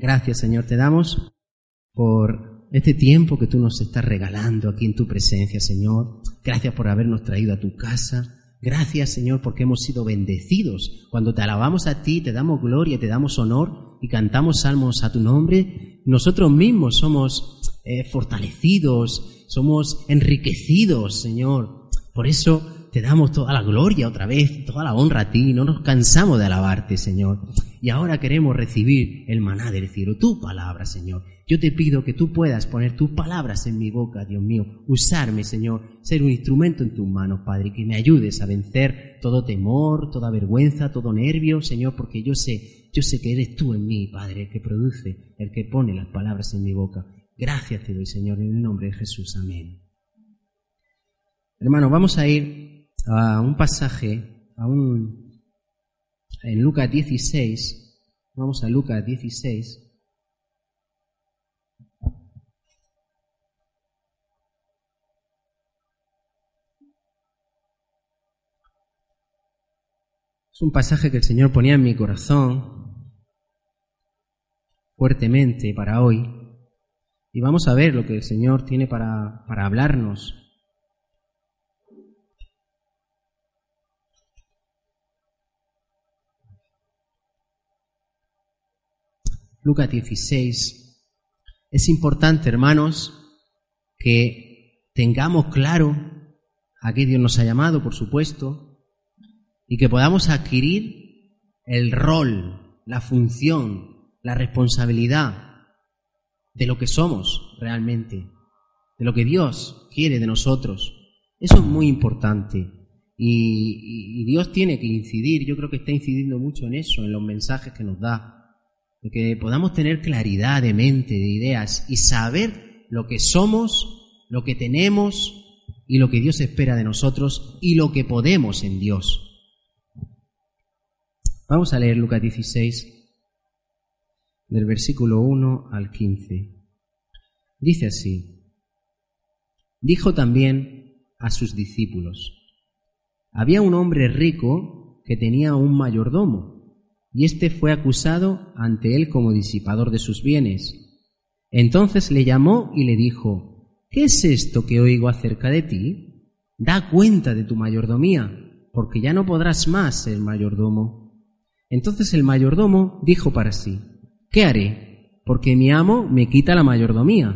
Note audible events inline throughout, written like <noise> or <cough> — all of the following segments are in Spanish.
Gracias, Señor, te damos por este tiempo que tú nos estás regalando aquí en tu presencia, Señor. Gracias por habernos traído a tu casa. Gracias, Señor, porque hemos sido bendecidos. Cuando te alabamos a ti, te damos gloria, te damos honor y cantamos salmos a tu nombre, nosotros mismos somos eh, fortalecidos, somos enriquecidos, Señor. Por eso te damos toda la gloria otra vez, toda la honra a ti, no nos cansamos de alabarte, Señor. Y ahora queremos recibir el maná del cielo, tu palabra, Señor. Yo te pido que tú puedas poner tus palabras en mi boca, Dios mío, usarme, Señor, ser un instrumento en tus manos, Padre, que me ayudes a vencer todo temor, toda vergüenza, todo nervio, Señor, porque yo sé, yo sé que eres tú en mí, Padre, el que produce, el que pone las palabras en mi boca. Gracias te doy, Señor, en el nombre de Jesús. Amén. Hermano, vamos a ir a un pasaje, a un, en Lucas 16, vamos a Lucas 16, Es un pasaje que el Señor ponía en mi corazón fuertemente para hoy. Y vamos a ver lo que el Señor tiene para, para hablarnos Lucas 16. Es importante, hermanos, que tengamos claro a qué Dios nos ha llamado, por supuesto, y que podamos adquirir el rol, la función, la responsabilidad de lo que somos realmente, de lo que Dios quiere de nosotros. Eso es muy importante. Y, Dios tiene que incidir, yo creo que está incidiendo mucho en eso, en los mensajes que nos da que podamos tener claridad de mente, de ideas y saber lo que somos, lo que tenemos y lo que Dios espera de nosotros y lo que podemos en Dios. Vamos a leer Lucas 16, del versículo 1 al 15. Dice así, dijo también a sus discípulos, había un hombre rico que tenía un mayordomo y éste fue acusado ante él como disipador de sus bienes. Entonces le llamó y le dijo, ¿qué es esto que oigo acerca de ti? Da cuenta de tu mayordomía, porque ya no podrás más ser mayordomo. Entonces el mayordomo dijo para sí, ¿qué haré? Porque mi amo me quita la mayordomía.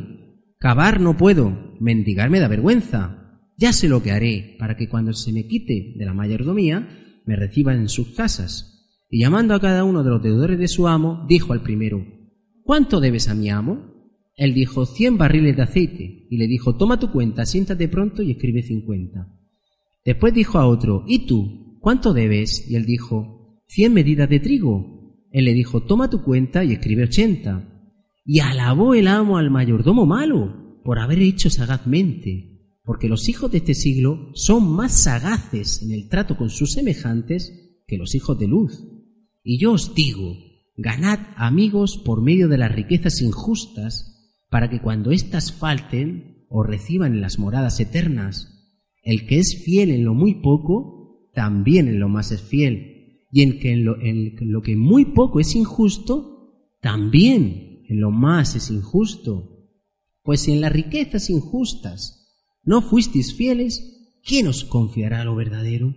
Cavar no puedo, mendigar me da vergüenza. Ya sé lo que haré para que cuando se me quite de la mayordomía, me reciban en sus casas. Y llamando a cada uno de los deudores de su amo, dijo al primero, ¿Cuánto debes a mi amo? Él dijo, cien barriles de aceite. Y le dijo, toma tu cuenta, siéntate pronto y escribe cincuenta. Después dijo a otro, ¿y tú? ¿Cuánto debes? Y él dijo, cien medidas de trigo. Él le dijo, toma tu cuenta y escribe ochenta. Y alabó el amo al mayordomo malo por haber hecho sagazmente, porque los hijos de este siglo son más sagaces en el trato con sus semejantes que los hijos de luz. Y yo os digo, ganad amigos por medio de las riquezas injustas, para que cuando éstas falten, os reciban en las moradas eternas. El que es fiel en lo muy poco, también en lo más es fiel. Y en, que en, lo, en lo que muy poco es injusto, también en lo más es injusto. Pues si en las riquezas injustas no fuisteis fieles, ¿quién os confiará lo verdadero?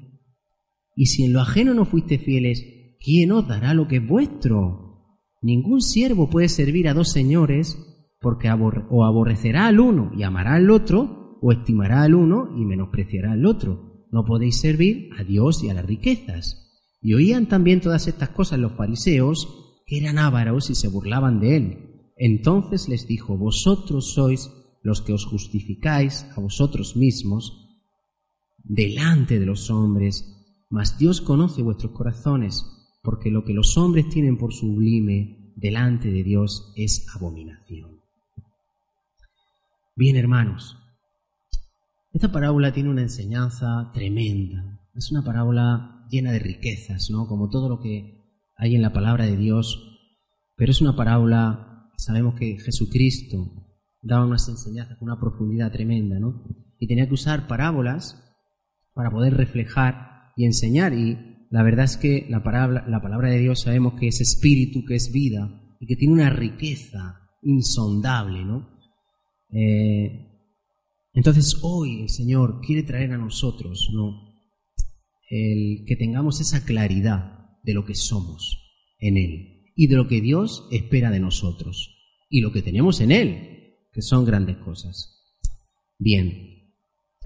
Y si en lo ajeno no fuisteis fieles, ¿quién os dará lo que es vuestro? Ningún siervo puede servir a dos señores, porque o aborrecerá al uno y amará al otro, o estimará al uno y menospreciará al otro. No podéis servir a Dios y a las riquezas. Y oían también todas estas cosas los fariseos, que eran ávaros y se burlaban de él. Entonces les dijo, vosotros sois los que os justificáis a vosotros mismos delante de los hombres, mas Dios conoce vuestros corazones porque lo que los hombres tienen por sublime, delante de Dios es abominación. Bien, hermanos, esta parábola tiene una enseñanza tremenda. Es una parábola llena de riquezas, ¿no? Como todo lo que hay en la palabra de Dios. Pero es una parábola, sabemos que Jesucristo daba unas enseñanzas con una profundidad tremenda, ¿no? Y tenía que usar parábolas para poder reflejar y enseñar. Y la verdad es que la palabra, la palabra de Dios sabemos que es espíritu, que es vida y que tiene una riqueza insondable, ¿no? Eh, entonces hoy el Señor quiere traer a nosotros, ¿no? El que tengamos esa claridad de lo que somos en Él y de lo que Dios espera de nosotros y lo que tenemos en Él, que son grandes cosas. Bien,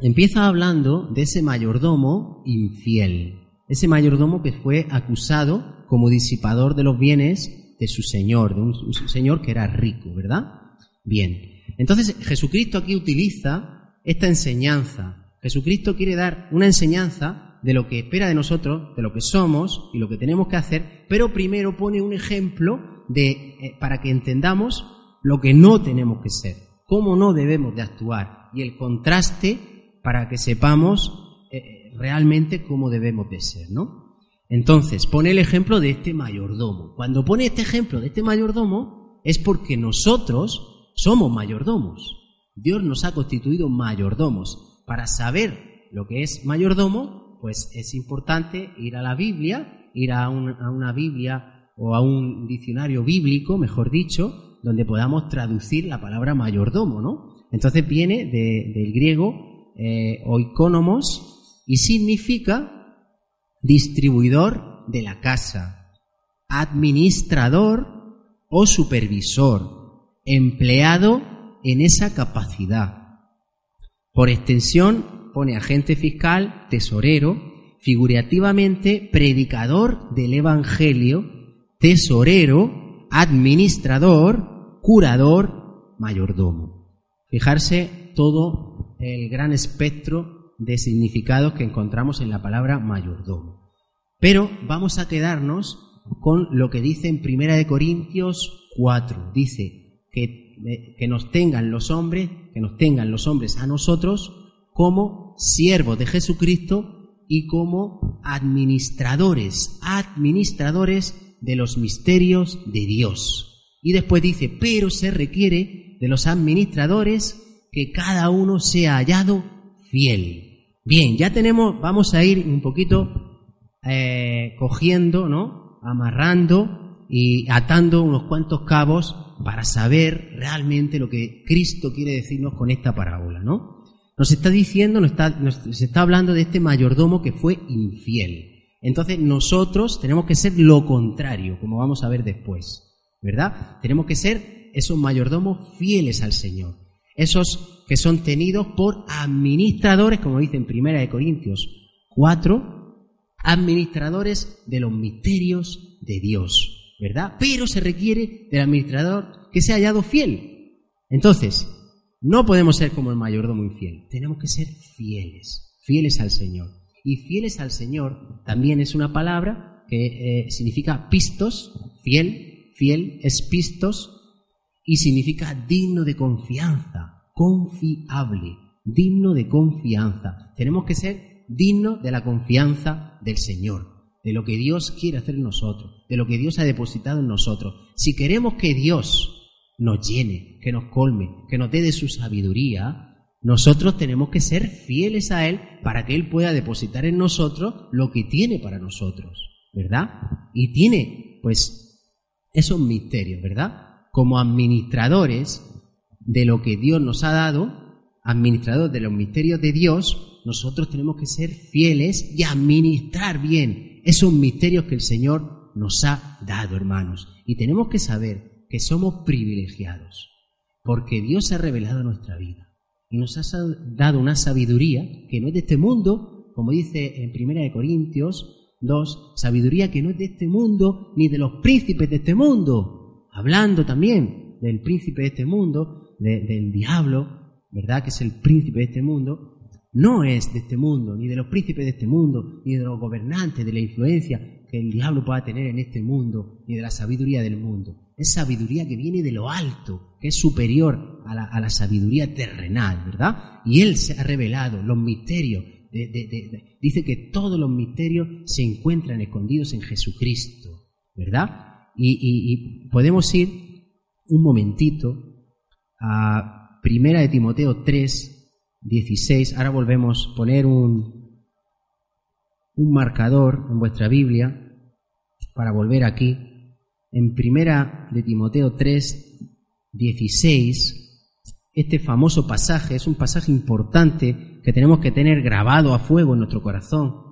empieza hablando de ese mayordomo infiel, ese mayordomo que fue acusado como disipador de los bienes de su señor, de un, señor que era rico, ¿verdad? Bien, entonces Jesucristo aquí utiliza esta enseñanza. Jesucristo quiere dar una enseñanza de lo que espera de nosotros, de lo que somos y lo que tenemos que hacer, pero primero pone un ejemplo de, eh, para que entendamos lo que no tenemos que ser, cómo no debemos de actuar y el contraste para que sepamos eh, realmente cómo debemos de ser, ¿no? Entonces, pone el ejemplo de este mayordomo. Cuando pone este ejemplo de este mayordomo es porque nosotros somos mayordomos. Dios nos ha constituido mayordomos. Para saber lo que es mayordomo, pues es importante ir a la Biblia, ir a, una Biblia o a un diccionario bíblico, mejor dicho, donde podamos traducir la palabra mayordomo, ¿no? Entonces viene del griego eh, oikonomos y significa distribuidor de la casa, administrador o supervisor, empleado en esa capacidad. Por extensión, pone agente fiscal, tesorero, figurativamente predicador del Evangelio, tesorero, administrador, curador, mayordomo. Fijarse todo el gran espectro de significados que encontramos en la palabra mayordomo. Pero vamos a quedarnos con lo que dice en Primera de Corintios 4. Dice que que nos tengan los hombres, que nos tengan los hombres a nosotros como siervos de Jesucristo y como administradores, administradores de los misterios de Dios. Y después dice, pero se requiere de los administradores que cada uno sea hallado fiel. Bien, ya tenemos, vamos a ir un poquito eh, cogiendo, ¿no? Amarrando y atando unos cuantos cabos para saber realmente lo que Cristo quiere decirnos con esta parábola, ¿no? Nos está diciendo, nos está, nos está hablando de este mayordomo que fue infiel. Entonces nosotros tenemos que ser lo contrario, como vamos a ver después, ¿verdad? Tenemos que ser esos mayordomos fieles al Señor, esos que son tenidos por administradores, como dice en Primera de Corintios 4, administradores de los misterios de Dios. ¿verdad? Pero se requiere del administrador que sea hallado fiel. Entonces, no podemos ser como el mayordomo infiel, tenemos que ser fieles, fieles al Señor. Y fieles al Señor también es una palabra que eh, significa pistos, fiel, fiel es pistos, y significa digno de confianza, confiable, digno de confianza. Tenemos que ser dignos de la confianza del Señor de lo que Dios quiere hacer en nosotros, de lo que Dios ha depositado en nosotros. Si queremos que Dios nos llene, que nos colme, que nos dé de su sabiduría, nosotros tenemos que ser fieles a Él para que Él pueda depositar en nosotros lo que tiene para nosotros, ¿verdad? Y tiene, pues, esos misterios, ¿verdad? Como administradores de lo que Dios nos ha dado, administradores de los misterios de Dios, nosotros tenemos que ser fieles y administrar bien esos misterios que el Señor nos ha dado, hermanos. Y tenemos que saber que somos privilegiados, porque Dios ha revelado nuestra vida y nos ha dado una sabiduría que no es de este mundo, como dice en 1 Corintios 2, sabiduría que no es de este mundo ni de los príncipes de este mundo, hablando también del príncipe de este mundo, del diablo, ¿verdad? Que es el príncipe de este mundo, no es de este mundo, ni de los príncipes de este mundo, ni de los gobernantes, de la influencia que el diablo pueda tener en este mundo, ni de la sabiduría del mundo. Es sabiduría que viene de lo alto, que es superior a la, sabiduría terrenal, ¿verdad? Y Él se ha revelado los misterios. dice que todos los misterios se encuentran escondidos en Jesucristo, ¿verdad? Y, podemos ir un momentito a Primera de Timoteo 3, 16. Ahora volvemos a poner un, un marcador en vuestra Biblia para volver aquí, en primera de Timoteo 3, 16, este famoso pasaje es un pasaje importante que tenemos que tener grabado a fuego en nuestro corazón.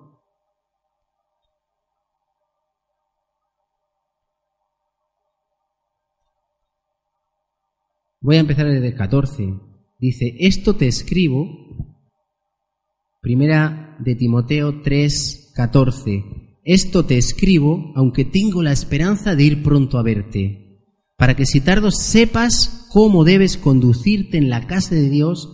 Voy a empezar desde el 14. Dice, esto te escribo, primera de Timoteo 3, 14. Esto te escribo, aunque tengo la esperanza de ir pronto a verte, para que si tardo sepas cómo debes conducirte en la casa de Dios,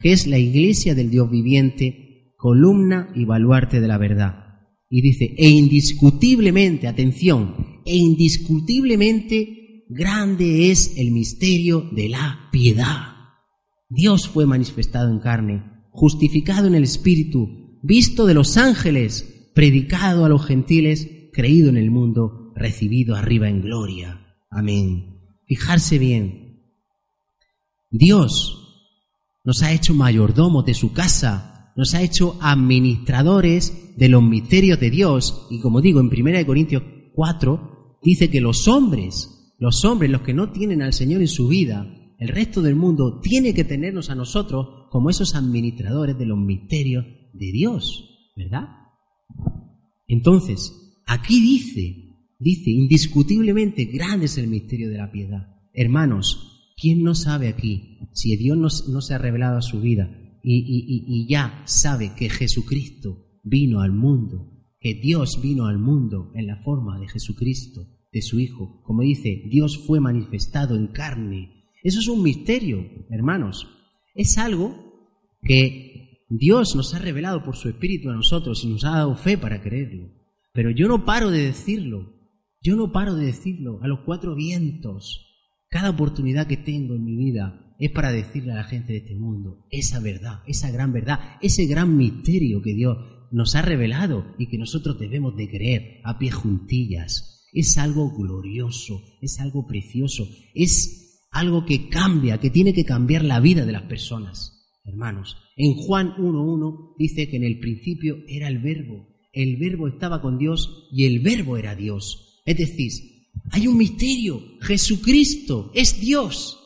que es la iglesia del Dios viviente, columna y baluarte de la verdad. Y dice, e indiscutiblemente, atención, e indiscutiblemente grande es el misterio de la piedad. Dios fue manifestado en carne, justificado en el Espíritu, visto de los ángeles, predicado a los gentiles, creído en el mundo, recibido arriba en gloria. Amén. Fijarse bien. Dios nos ha hecho mayordomos de su casa, nos ha hecho administradores de los misterios de Dios. Y como digo, en 1 Corintios 4 dice que los hombres, los hombres, los que no tienen al Señor en su vida, el resto del mundo tiene que tenernos a nosotros como esos administradores de los misterios de Dios, ¿verdad? Entonces, aquí dice, dice, indiscutiblemente grande es el misterio de la piedad. Hermanos, ¿quién no sabe aquí si Dios no, se ha revelado a su vida y, ya sabe que Jesucristo vino al mundo, que Dios vino al mundo en la forma de Jesucristo, de su Hijo? Como dice, Dios fue manifestado en carne. Eso es un misterio, hermanos. Es algo que Dios nos ha revelado por su Espíritu a nosotros y nos ha dado fe para creerlo. Pero yo no paro de decirlo, yo no paro de decirlo a los cuatro vientos. Cada oportunidad que tengo en mi vida es para decirle a la gente de este mundo esa verdad, esa gran verdad, ese gran misterio que Dios nos ha revelado y que nosotros debemos de creer a pie juntillas. Es algo glorioso, es algo precioso, es algo que cambia, que tiene que cambiar la vida de las personas hermanos. En Juan 1.1 dice que en el principio era el verbo, el verbo estaba con Dios y el verbo era Dios. Es decir, hay un misterio, Jesucristo es Dios.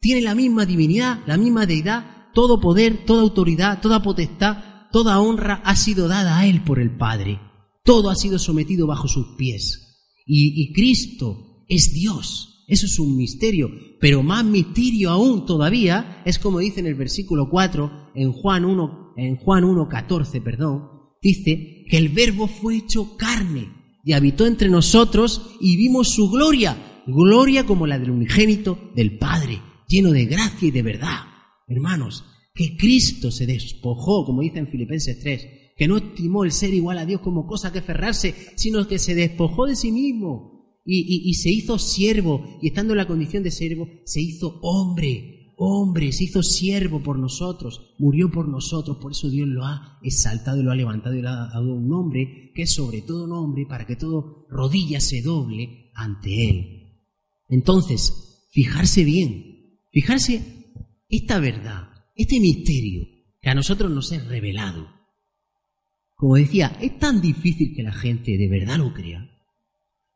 Tiene la misma divinidad, la misma deidad, todo poder, toda autoridad, toda potestad, toda honra ha sido dada a Él por el Padre. Todo ha sido sometido bajo sus pies. Y, Cristo es Dios. Eso es un misterio, pero más misterio aún todavía es como dice en el versículo 4, en Juan 1, en Juan 1, 14, perdón, dice que el verbo fue hecho carne y habitó entre nosotros y vimos su gloria, gloria como la del unigénito del Padre, lleno de gracia y de verdad. Hermanos, que Cristo se despojó, como dice en Filipenses 3, que no estimó el ser igual a Dios como cosa que ferrarse, sino que se despojó de sí mismo y, se hizo siervo, y estando en la condición de siervo, se hizo hombre, hombre, se hizo siervo por nosotros, murió por nosotros, por eso Dios lo ha exaltado y lo ha levantado y le ha dado un nombre que es sobre todo nombre para que todo rodilla se doble ante Él. Entonces, fijarse bien, fijarse esta verdad, este misterio que a nosotros nos es revelado. Como decía, es tan difícil que la gente de verdad lo crea.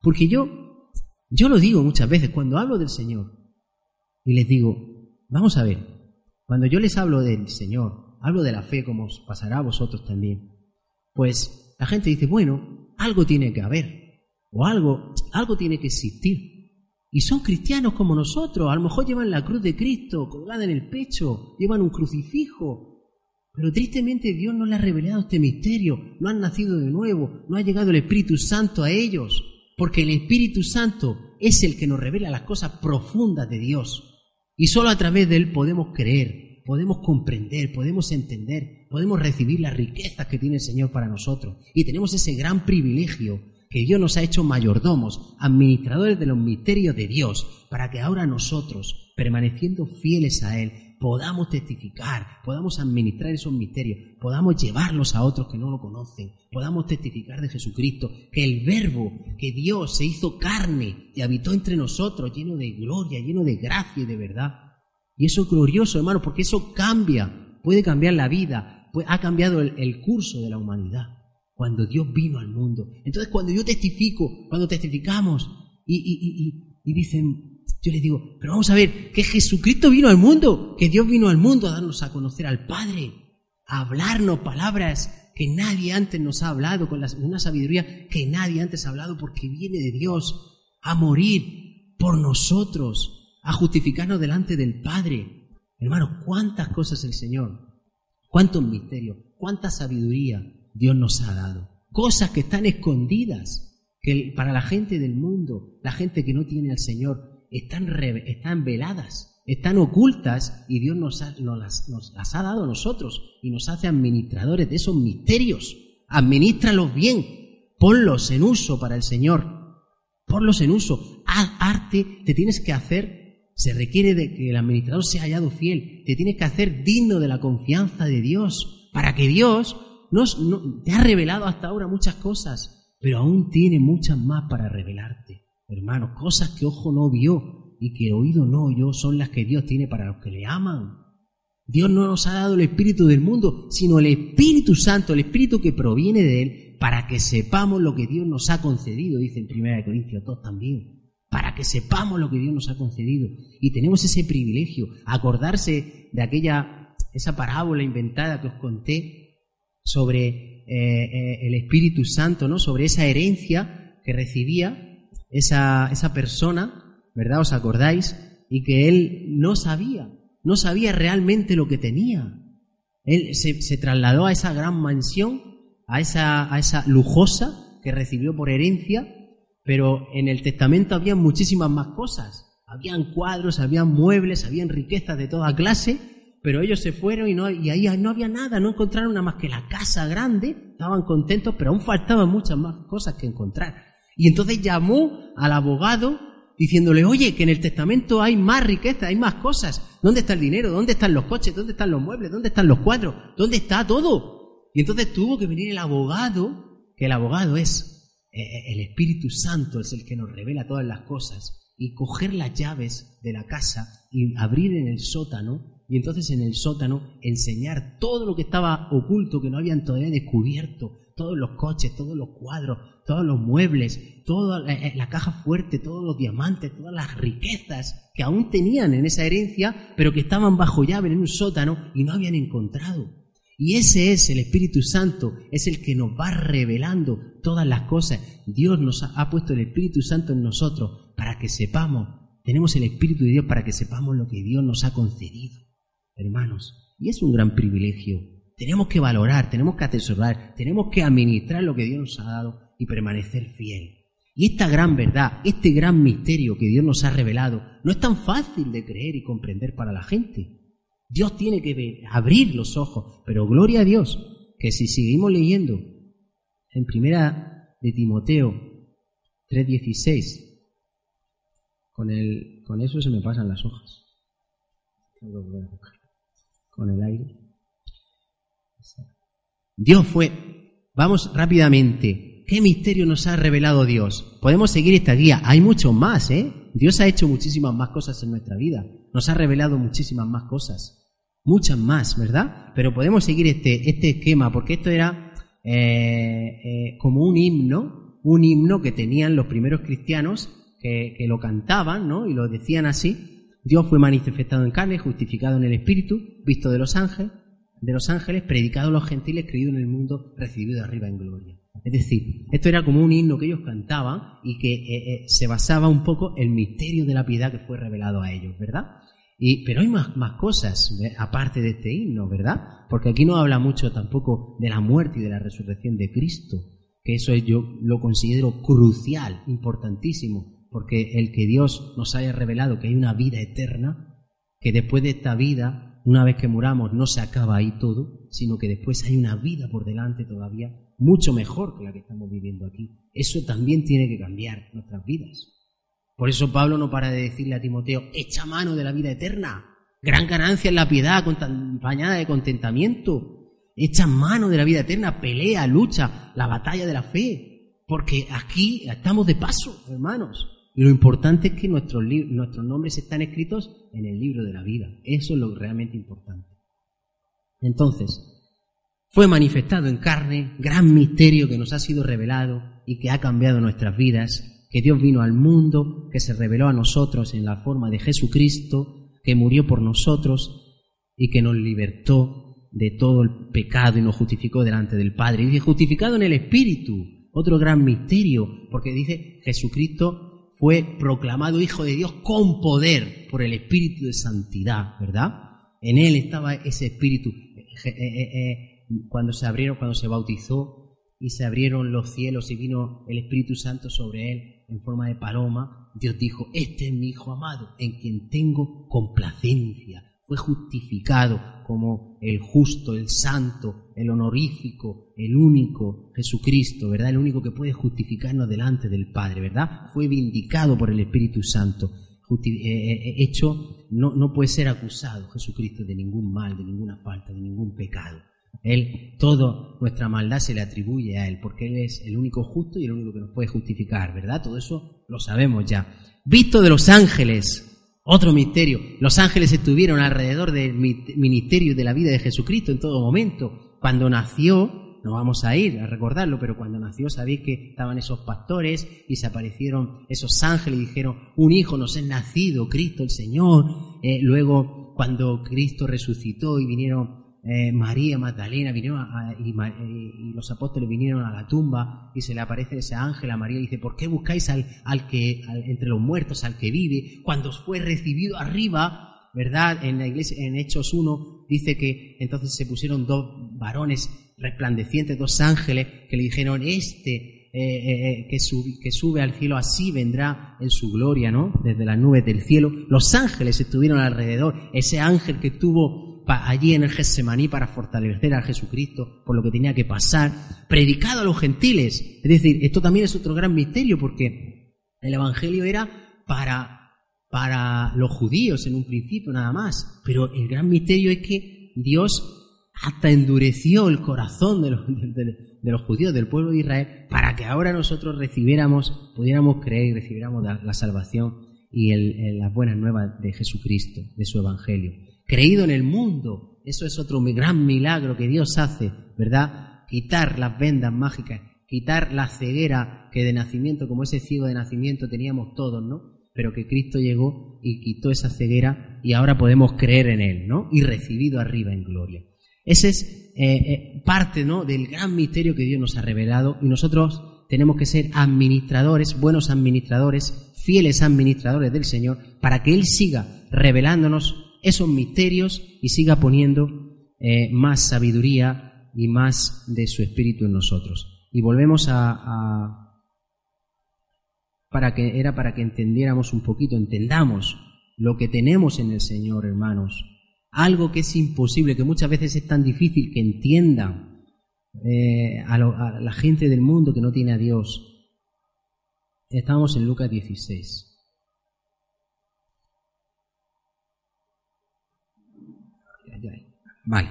Porque yo yo lo digo muchas veces cuando hablo del Señor y les digo, vamos a ver, cuando yo les hablo del Señor, hablo de la fe como os pasará a vosotros también, pues la gente dice, bueno, algo tiene que haber, o algo, algo tiene que existir. Y son cristianos como nosotros, a lo mejor llevan la cruz de Cristo colgada en el pecho, llevan un crucifijo, pero tristemente Dios no le ha revelado este misterio, no han nacido de nuevo, no ha llegado el Espíritu Santo a ellos porque el Espíritu Santo es el que nos revela las cosas profundas de Dios. Y solo a través de Él podemos creer, podemos comprender, podemos entender, podemos recibir las riquezas que tiene el Señor para nosotros. Y tenemos ese gran privilegio que Dios nos ha hecho mayordomos, administradores de los misterios de Dios, para que ahora nosotros, permaneciendo fieles a Él, podamos testificar, podamos administrar esos misterios, podamos llevarlos a otros que no lo conocen, podamos testificar de Jesucristo, que el verbo, que Dios se hizo carne y habitó entre nosotros, lleno de gloria, lleno de gracia y de verdad. Y eso es glorioso, hermano, porque eso cambia, puede cambiar la vida, ha cambiado el, curso de la humanidad cuando Dios vino al mundo. Entonces, cuando yo testifico, cuando testificamos y dicen, yo les digo, pero vamos a ver, que Jesucristo vino al mundo, que Dios vino al mundo a darnos a conocer al Padre, a hablarnos palabras que nadie antes nos ha hablado, con una sabiduría que nadie antes ha hablado, porque viene de Dios a morir por nosotros, a justificarnos delante del Padre. Hermano, cuántas cosas el Señor, cuántos misterios, cuánta sabiduría Dios nos ha dado. Cosas que están escondidas, que para la gente del mundo, la gente que no tiene al Señor, están, están veladas, están ocultas y Dios nos, las, nos las ha dado a nosotros y nos hace administradores de esos misterios. Administralos bien, ponlos en uso para el Señor, ponlos en uso. Haz arte, te tienes que hacer, se requiere de que el administrador sea hallado fiel, te tienes que hacer digno de la confianza de Dios, para que Dios nos, te ha revelado hasta ahora muchas cosas, pero aún tiene muchas más para revelarte. Hermanos, cosas que ojo no vio y que oído no oyó son las que Dios tiene para los que le aman. Dios no nos ha dado el Espíritu del mundo, sino el Espíritu Santo, el Espíritu que proviene de Él, para que sepamos lo que Dios nos ha concedido, dice en 1 Corintios 2 también, para que sepamos lo que Dios nos ha concedido. Y tenemos ese privilegio, acordarse de aquella, esa parábola inventada que os conté sobre eh, eh, el Espíritu Santo, ¿no? sobre esa herencia que recibía esa, esa persona, ¿verdad? ¿Os acordáis? Y que él no sabía, no sabía realmente lo que tenía. Él se, trasladó a esa gran mansión, a esa, a esa lujosa que recibió por herencia, pero en el testamento había muchísimas más cosas. Habían cuadros, habían muebles, habían riquezas de toda clase, pero ellos se fueron y, no, y ahí no había nada, no encontraron nada más que la casa grande, estaban contentos, pero aún faltaban muchas más cosas que encontrar. Y entonces llamó al abogado diciéndole, oye, que en el testamento hay más riqueza, hay más cosas. ¿Dónde está el dinero? ¿Dónde están los coches? ¿Dónde están los muebles? ¿Dónde están los cuadros? ¿Dónde está todo? Y entonces tuvo que venir el abogado, que el abogado es eh, eh, el Espíritu Santo, es el que nos revela todas las cosas, y coger las llaves de la casa y abrir en el sótano, y entonces en el sótano enseñar todo lo que estaba oculto, que no habían todavía descubierto, todos los coches, todos los cuadros, todos los muebles, toda eh, la, caja fuerte, todos los diamantes, todas las riquezas que aún tenían en esa herencia, pero que estaban bajo llave en un sótano y no habían encontrado. Y ese es el Espíritu Santo, es el que nos va revelando todas las cosas. Dios nos ha puesto el Espíritu Santo en nosotros para que sepamos, tenemos el Espíritu de Dios para que sepamos lo que Dios nos ha concedido, hermanos. Y es un gran privilegio. Tenemos que valorar, tenemos que atesorar, tenemos que administrar lo que Dios nos ha dado y permanecer fiel. Y esta gran verdad, este gran misterio que Dios nos ha revelado, no es tan fácil de creer y comprender para la gente. Dios tiene que abrir los ojos, pero gloria a Dios, que si seguimos leyendo en primera de Timoteo 3:16, con, con eso se me pasan las hojas. Con el aire. Dios fue, vamos rápidamente, ¿Qué misterio nos ha revelado Dios? Podemos seguir esta guía. Hay mucho más, ¿eh? Dios ha hecho muchísimas más cosas en nuestra vida. Nos ha revelado muchísimas más cosas. Muchas más, ¿verdad? Pero podemos seguir este, este esquema, porque esto era eh, eh, como un himno, un himno que tenían los primeros cristianos que, que lo cantaban, ¿no? Y lo decían así. Dios fue manifestado en carne, justificado en el Espíritu, visto de los ángeles, de los ángeles, predicado a los gentiles, creído en el mundo, recibido arriba en gloria. Es decir, esto era como un himno que ellos cantaban y que eh, eh, se basaba un poco en el misterio de la piedad que fue revelado a ellos, ¿verdad? Y, pero hay más, más cosas aparte de este himno, ¿verdad? Porque aquí no habla mucho tampoco de la muerte y de la resurrección de Cristo, que eso yo lo considero crucial, importantísimo, porque el que Dios nos haya revelado que hay una vida eterna, que después de esta vida, una vez que muramos, no se acaba ahí todo, sino que después hay una vida por delante todavía mucho mejor que la que estamos viviendo aquí. Eso también tiene que cambiar nuestras vidas. Por eso Pablo no para de decirle a Timoteo, echa mano de la vida eterna. Gran ganancia en la piedad acompañada de contentamiento. Echa mano de la vida eterna, pelea, lucha, la batalla de la fe. Porque aquí estamos de paso, hermanos. Y lo importante es que nuestros, nuestros nombres están escritos en el libro de la vida. Eso es lo realmente importante. Entonces, fue manifestado en carne, gran misterio que nos ha sido revelado y que ha cambiado nuestras vidas, que Dios vino al mundo, que se reveló a nosotros en la forma de Jesucristo, que murió por nosotros y que nos libertó de todo el pecado y nos justificó delante del Padre. Y dice, justificado en el Espíritu, otro gran misterio, porque dice, Jesucristo fue proclamado Hijo de Dios con poder por el Espíritu de Santidad, ¿verdad? En él estaba ese Espíritu. Eh, eh, eh, cuando se abrieron, cuando se bautizó y se abrieron los cielos y vino el Espíritu Santo sobre él en forma de paloma, Dios dijo, este es mi Hijo amado, en quien tengo complacencia. Fue justificado como el justo, el santo, el honorífico, el único Jesucristo, ¿verdad? El único que puede justificarnos delante del Padre, ¿verdad? Fue vindicado por el Espíritu Santo. Eh, eh, eh, hecho, no, no puede ser acusado Jesucristo de ningún mal, de ninguna falta, de ningún pecado. Él, toda nuestra maldad se le atribuye a Él, porque Él es el único justo y el único que nos puede justificar, ¿verdad? Todo eso lo sabemos ya. Visto de los ángeles, otro misterio. Los ángeles estuvieron alrededor del ministerio de la vida de Jesucristo en todo momento. Cuando nació, no vamos a ir a recordarlo, pero cuando nació sabéis que estaban esos pastores y se aparecieron esos ángeles y dijeron, un hijo nos es nacido, Cristo el Señor. Eh, luego, cuando Cristo resucitó y vinieron eh, María Magdalena vinieron y, los apóstoles vinieron a la tumba y se le aparece ese ángel a María y dice, ¿por qué buscáis al, al que, entre los muertos, al que vive? Cuando fue recibido arriba, ¿verdad? En la iglesia, en Hechos 1, dice que entonces se pusieron dos varones resplandecientes, dos ángeles, que le dijeron, este eh, eh, que, sube, que sube al cielo, así vendrá en su gloria, ¿no? Desde las nubes del cielo. Los ángeles estuvieron alrededor. Ese ángel que tuvo allí en el Getsemaní para fortalecer a Jesucristo por lo que tenía que pasar, predicado a los gentiles. Es decir, esto también es otro gran misterio porque el Evangelio era para, para los judíos en un principio nada más, pero el gran misterio es que Dios hasta endureció el corazón de los, de, los judíos, del pueblo de Israel, para que ahora nosotros recibiéramos, pudiéramos creer y recibiéramos la, salvación y las buenas nuevas de Jesucristo, de su Evangelio creído en el mundo. Eso es otro gran milagro que Dios hace, ¿verdad? Quitar las vendas mágicas, quitar la ceguera que de nacimiento, como ese ciego de nacimiento teníamos todos, ¿no? Pero que Cristo llegó y quitó esa ceguera y ahora podemos creer en Él, ¿no? Y recibido arriba en gloria. Ese es eh, eh, parte, ¿no? Del gran misterio que Dios nos ha revelado y nosotros tenemos que ser administradores, buenos administradores, fieles administradores del Señor, para que Él siga revelándonos esos misterios y siga poniendo eh, más sabiduría y más de su espíritu en nosotros. Y volvemos a, para que era para que entendiéramos un poquito, entendamos lo que tenemos en el Señor, hermanos. Algo que es imposible, que muchas veces es tan difícil que entiendan eh, a, a la gente del mundo que no tiene a Dios. Estamos en Lucas 16. Vale.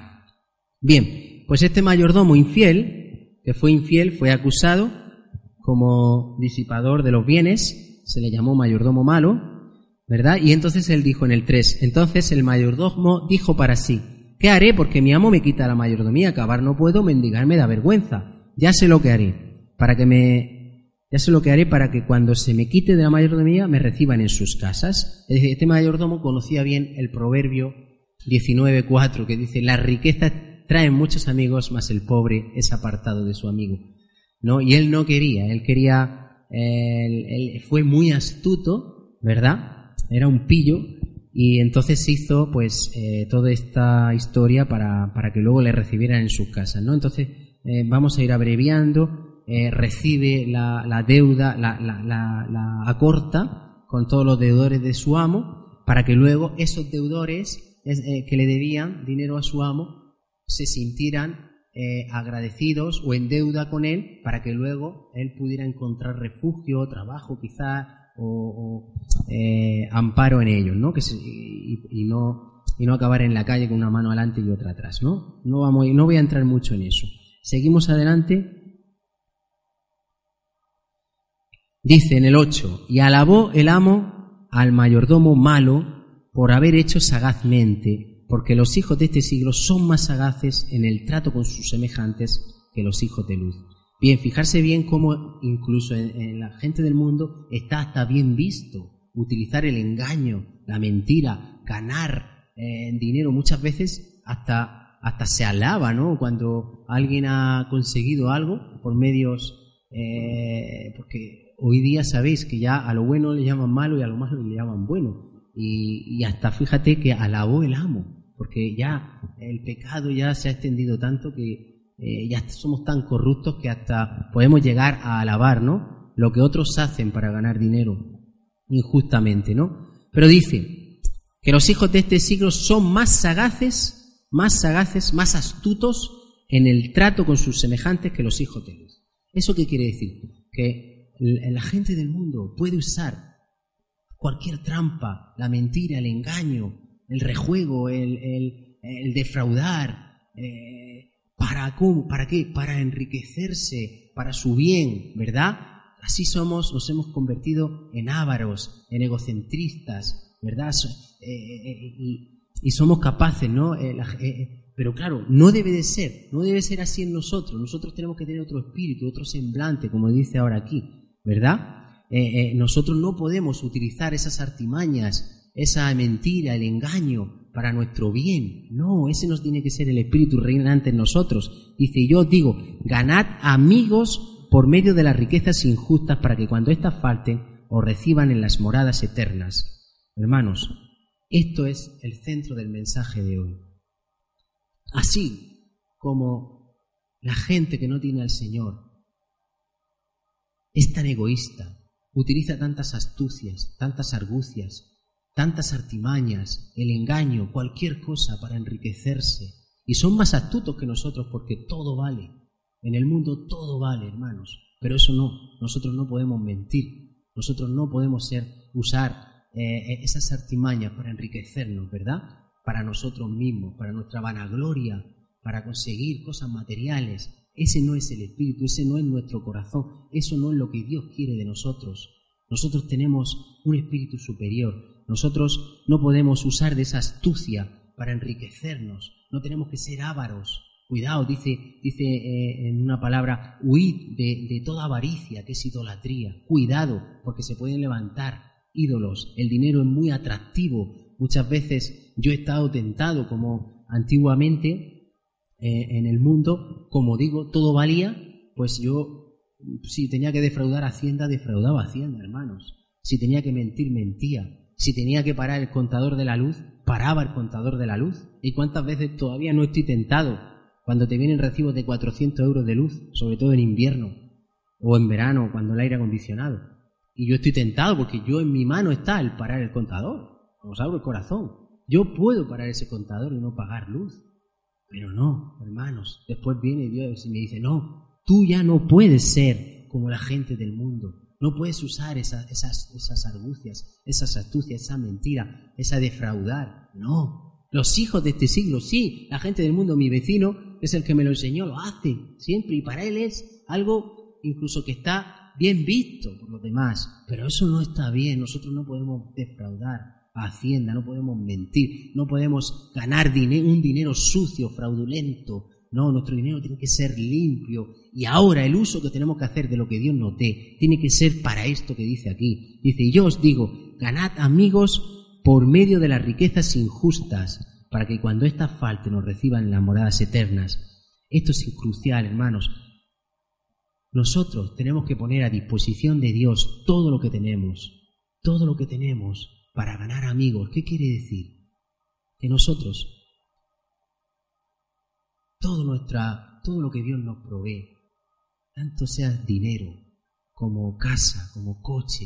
Bien, pues este mayordomo infiel, que fue infiel, fue acusado como disipador de los bienes, se le llamó mayordomo malo, ¿verdad? Y entonces él dijo en el 3, entonces el mayordomo dijo para sí, ¿qué haré? Porque mi amo me quita la mayordomía, acabar no puedo, mendigarme da vergüenza. Ya sé lo que haré, para que me, ya sé lo que haré para que cuando se me quite de la mayordomía me reciban en sus casas. Es decir, este mayordomo conocía bien el proverbio 19.4 que dice, la riqueza trae muchos amigos, mas el pobre es apartado de su amigo. ¿No? Y él no quería, él quería, él, fue muy astuto, ¿verdad? Era un pillo y entonces hizo pues eh, toda esta historia para, para, que luego le recibieran en sus casas, ¿no? Entonces eh, vamos a ir abreviando, eh, recibe la, la deuda, la, la, la acorta con todos los deudores de su amo para que luego esos deudores eh, que le debían dinero a su amo se sintieran eh, agradecidos o en deuda con Él para que luego Él pudiera encontrar refugio, trabajo quizás o, eh, amparo en ellos, ¿no? Que y, no y no acabar en la calle con una mano adelante y otra atrás, ¿no? No, vamos, no voy a entrar mucho en eso. Seguimos adelante. Dice en el 8, y alabó el amo al mayordomo malo por haber hecho sagazmente porque los hijos de este siglo son más sagaces en el trato con sus semejantes que los hijos de luz. Bien, fijarse bien cómo incluso en, la gente del mundo está hasta bien visto utilizar el engaño, la mentira, ganar eh, dinero. Muchas veces hasta, hasta se alaba, ¿no? Cuando alguien ha conseguido algo por medios, eh, porque hoy día sabéis que ya a lo bueno le llaman malo y a lo malo le llaman bueno. Y, hasta fíjate que alabó el amo porque ya el pecado ya se ha extendido tanto que eh, ya somos tan corruptos que hasta podemos llegar a alabar, ¿no? Lo que otros hacen para ganar dinero injustamente, ¿no? Pero dice que los hijos de este siglo son más sagaces, más sagaces, más astutos en el trato con sus semejantes que los hijos de Dios. ¿Eso qué quiere decir? Que la gente del mundo puede usar cualquier trampa, la mentira, el engaño, el rejuego, el, defraudar. Eh, ¿Para? ¿Para qué? Para enriquecerse, para su bien, ¿verdad? Así somos, nos hemos convertido en ávaros, en egocentristas, ¿verdad? Eh, eh, y, somos capaces, ¿no? pero claro, no debe de ser, no debe ser así en nosotros. Nosotros tenemos que tener otro espíritu, otro semblante, como dice ahora aquí, ¿verdad? Nosotros no podemos utilizar esas artimañas esa mentira, el engaño para nuestro bien. No, ese nos tiene que ser el Espíritu reinante en nosotros. Dice, yo digo, ganad amigos por medio de las riquezas injustas para que cuando éstas falten os reciban en las moradas eternas. Hermanos, esto es el centro del mensaje de hoy. Así como la gente que no tiene al Señor es tan egoísta, utiliza tantas astucias, tantas argucias, tantas artimañas, el engaño, cualquier cosa para enriquecerse. Y son más astutos que nosotros porque todo vale. En el mundo todo vale, hermanos. Pero eso no, nosotros no podemos mentir. Nosotros no podemos ser, usar eh, esas artimañas para enriquecernos, ¿verdad? Para nosotros mismos, para nuestra vanagloria, para conseguir cosas materiales. Ese no es el espíritu, ese no es nuestro corazón, eso no es lo que Dios quiere de nosotros. Nosotros tenemos un espíritu superior, nosotros no podemos usar de esa astucia para enriquecernos, no tenemos que ser ávaros. Cuidado, dice, dice eh, en una palabra, huid de, de toda avaricia, que es idolatría. Cuidado, porque se pueden levantar ídolos. El dinero es muy atractivo. Muchas veces yo he estado tentado, como antiguamente eh, en el mundo, como digo, todo valía, pues yo, si tenía que defraudar Hacienda, defraudaba Hacienda, hermanos. Si tenía que mentir, mentía. Si tenía que parar el contador de la luz, paraba el contador de la luz. ¿Y cuántas veces todavía no estoy tentado cuando te vienen recibos de 400 euros de luz, sobre todo en invierno o en verano cuando el aire acondicionado? Y yo estoy tentado porque yo en mi mano está el parar el contador. Os abro el corazón. Yo puedo parar ese contador y no pagar luz. Pero no, hermanos. Después viene Dios y me dice, no, tú ya no puedes ser como la gente del mundo. No puedes usar esas, esas argucias, esas astucias, esa mentira, esa defraudar. No. Los hijos de este siglo, sí. La gente del mundo, mi vecino, es el que me lo enseñó, lo hace siempre. Y para él es algo incluso que está bien visto por los demás. Pero eso no está bien. Nosotros no podemos defraudar Hacienda, no podemos mentir, no podemos ganar un dinero sucio, fraudulento, no, nuestro dinero tiene que ser limpio. Y ahora el uso que tenemos que hacer de lo que Dios nos dé tiene que ser para esto que dice aquí. Dice, yo os digo, ganad amigos por medio de las riquezas injustas, para que cuando éstas falten nos reciban las moradas eternas. Esto es crucial, hermanos. Nosotros tenemos que poner a disposición de Dios todo lo que tenemos, todo lo que tenemos para ganar amigos. ¿Qué quiere decir? Que nosotros todo, nuestra, todo lo que Dios nos provee, tanto sea dinero, como casa, como coche,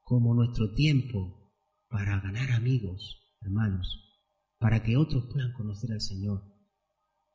como nuestro tiempo, para ganar amigos, hermanos, para que otros puedan conocer al Señor.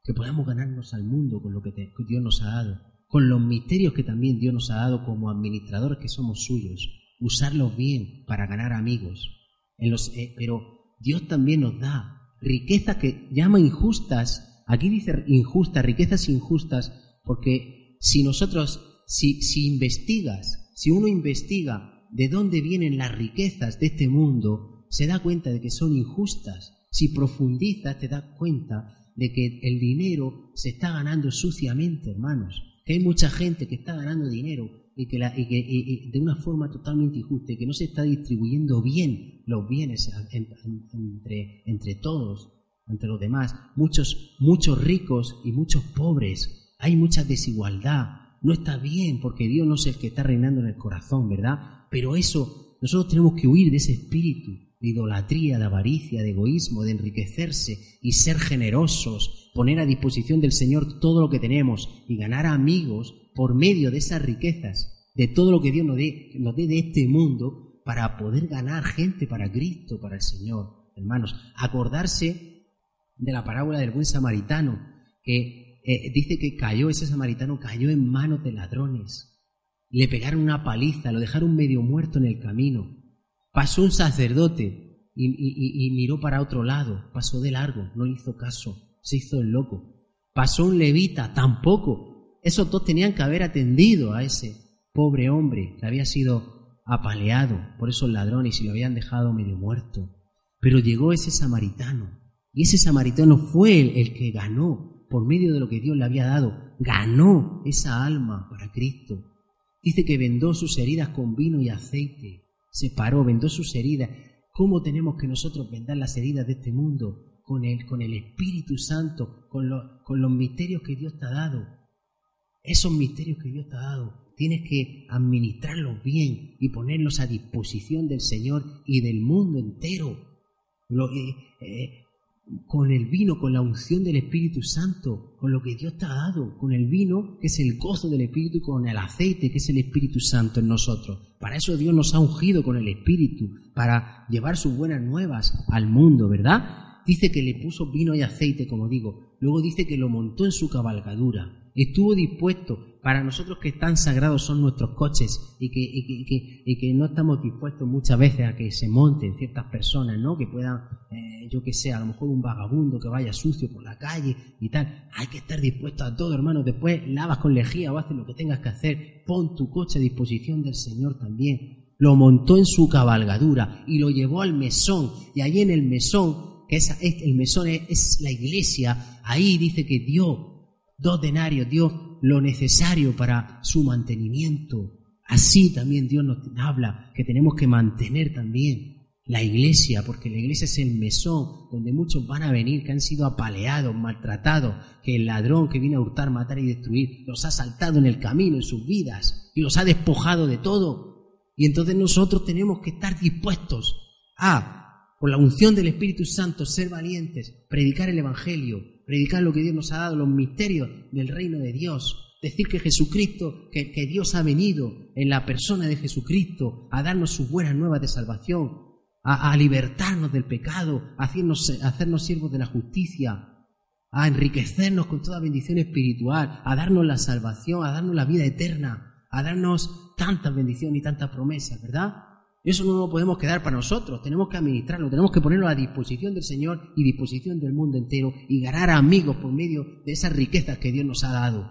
que podamos ganarnos al mundo con lo que, Dios nos ha dado, con los misterios que también Dios nos ha dado como administradores que somos suyos, usarlos bien para ganar amigos. Eh, pero Dios también nos da riquezas que llama injustas. Aquí dice injustas, riquezas injustas, porque si nosotros, si, si investigas, si uno investiga de dónde vienen las riquezas de este mundo, se da cuenta de que son injustas. Si profundizas, te das cuenta de que el dinero se está ganando suciamente, hermanos. Que hay mucha gente que está ganando dinero y que, de una forma totalmente injusta y que no se está distribuyendo bien los bienes entre, entre todos, entre los demás. Muchos, muchos ricos y muchos pobres. Hay mucha desigualdad. No está bien porque Dios no es el que está reinando en el corazón, ¿verdad? Pero eso, nosotros tenemos que huir de ese espíritu de idolatría, de avaricia, de egoísmo, de enriquecerse y ser generosos, poner a disposición del Señor todo lo que tenemos y ganar amigos por medio de esas riquezas, de todo lo que Dios nos dé, nos dé de este mundo para poder ganar gente para Cristo, para el Señor. Hermanos, acordarse de la parábola del buen samaritano, que eh, dice que cayó, ese samaritano cayó en manos de ladrones. Le pegaron una paliza, lo dejaron medio muerto en el camino. Pasó un sacerdote y, miró para otro lado, pasó de largo, no le hizo caso, se hizo el loco. Pasó un levita, tampoco. Esos dos tenían que haber atendido a ese pobre hombre que había sido apaleado por esos ladrones y lo habían dejado medio muerto. Pero llegó ese samaritano y ese samaritano fue el, el que ganó por medio de lo que Dios le había dado, ganó esa alma para Cristo. Dice que vendó sus heridas con vino y aceite se paró, vendó sus heridas. ¿Cómo tenemos que nosotros vendar las heridas de este mundo? Con el, con el Espíritu Santo, con, con los misterios que Dios te ha dado. Esos misterios que Dios te ha dado, tienes que administrarlos bien y ponerlos a disposición del Señor y del mundo entero. Eh, eh, con el vino, con la unción del Espíritu Santo, con lo que Dios te ha dado, con el vino, que es el gozo del Espíritu, con el aceite, que es el Espíritu Santo en nosotros. Para eso Dios nos ha ungido con el Espíritu, para llevar sus buenas nuevas al mundo, ¿verdad? Dice que le puso vino y aceite, como digo. Luego dice que lo montó en su cabalgadura estuvo dispuesto para nosotros que tan sagrados son nuestros coches y que, y que, no estamos dispuestos muchas veces a que se monten ciertas personas, ¿no? Que puedan, eh, yo que sé, a lo mejor un vagabundo que vaya sucio por la calle y tal. Hay que estar dispuesto a todo, hermano. Después lavas con lejía o haces lo que tengas que hacer. Pon tu coche a disposición del Señor también. Lo montó en su cabalgadura y lo llevó al mesón. Y allí en el mesón, que es, el mesón es la iglesia, ahí dice que dio dos denarios, Dios lo necesario para su mantenimiento. Así también Dios nos habla que tenemos que mantener también la iglesia, porque la iglesia es el mesón donde muchos van a venir que han sido apaleados, maltratados, que el ladrón que viene a hurtar, matar y destruir los ha saltado en el camino, en sus vidas, y los ha despojado de todo. Y entonces nosotros tenemos que estar dispuestos a, por la unción del Espíritu Santo, ser valientes, predicar el Evangelio, predicar lo que Dios nos ha dado, los misterios del reino de Dios, decir que Jesucristo, que, Dios ha venido en la persona de Jesucristo a darnos sus buenas nuevas de salvación, a, libertarnos del pecado, a hacernos, a hacernos siervos de la justicia, a enriquecernos con toda bendición espiritual, a darnos la salvación, a darnos la vida eterna, a darnos tantas bendiciones y tantas promesas, ¿verdad? Eso no lo podemos quedar para nosotros, tenemos que administrarlo, tenemos que ponerlo a disposición del Señor y disposición del mundo entero y ganar amigos por medio de esas riquezas que Dios nos ha dado.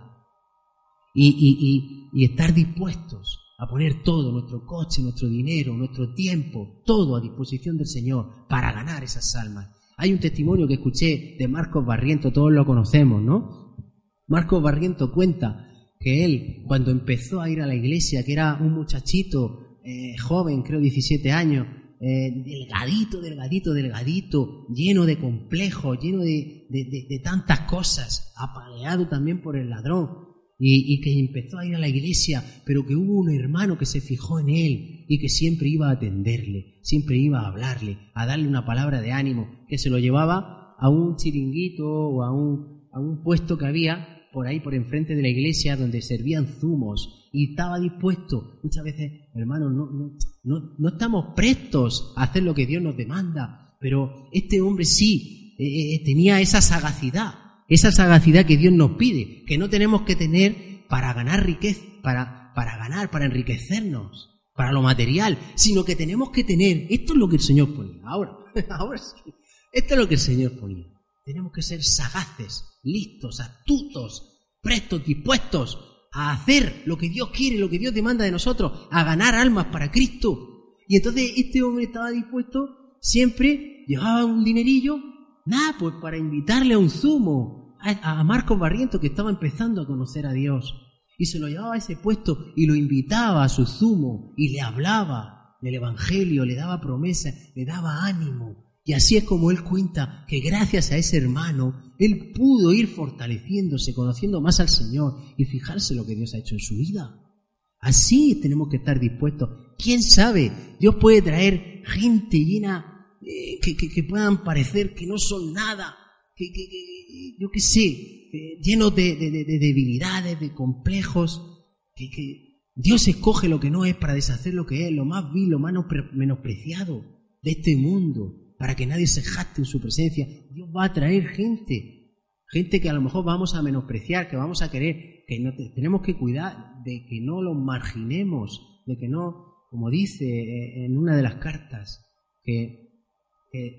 Y, y estar dispuestos a poner todo, nuestro coche, nuestro dinero, nuestro tiempo, todo a disposición del Señor para ganar esas almas. Hay un testimonio que escuché de Marcos Barriento, todos lo conocemos, ¿no? Marcos Barriento cuenta que él, cuando empezó a ir a la iglesia, que era un muchachito eh, joven, creo 17 años, eh, delgadito, delgadito, delgadito, lleno de complejos, lleno de, de, tantas cosas, apaleado también por el ladrón, y, y, que empezó a ir a la iglesia, pero que hubo un hermano que se fijó en él y que siempre iba a atenderle, siempre iba a hablarle, a darle una palabra de ánimo, que se lo llevaba a un chiringuito o a un, a un puesto que había por ahí, por enfrente de la iglesia, donde servían zumos, y estaba dispuesto. Muchas veces, hermanos, no, no, no, estamos prestos a hacer lo que Dios nos demanda, pero este hombre sí eh, eh, tenía esa sagacidad, esa sagacidad que Dios nos pide, que no tenemos que tener para ganar riqueza, para, para ganar, para enriquecernos, para lo material, sino que tenemos que tener, esto es lo que el Señor pone, ahora, <laughs> ahora sí, esto es lo que el Señor pone. Tenemos que ser sagaces, listos, astutos, prestos, dispuestos a hacer lo que Dios quiere, lo que Dios demanda de nosotros, a ganar almas para Cristo. Y entonces este hombre estaba dispuesto, siempre llevaba un dinerillo, nada, pues para invitarle a un zumo, a, a Marcos Barriento que estaba empezando a conocer a Dios. Y se lo llevaba a ese puesto y lo invitaba a su zumo y le hablaba del Evangelio, le daba promesa, le daba ánimo. Y así es como él cuenta que gracias a ese hermano, él pudo ir fortaleciéndose, conociendo más al Señor y fijarse lo que Dios ha hecho en su vida. Así tenemos que estar dispuestos. ¿Quién sabe? Dios puede traer gente llena eh, que, puedan parecer que no son nada, que, yo qué sé, eh, llenos de, debilidades, de complejos, que, Dios escoge lo que no es para deshacer lo que es, lo más vil, lo más menospreciado de este mundo para que nadie se jacte en su presencia. Dios va a traer gente, gente que a lo mejor vamos a menospreciar, que vamos a querer, que no tenemos que cuidar de que no los marginemos, de que no, como dice eh, en una de las cartas, que,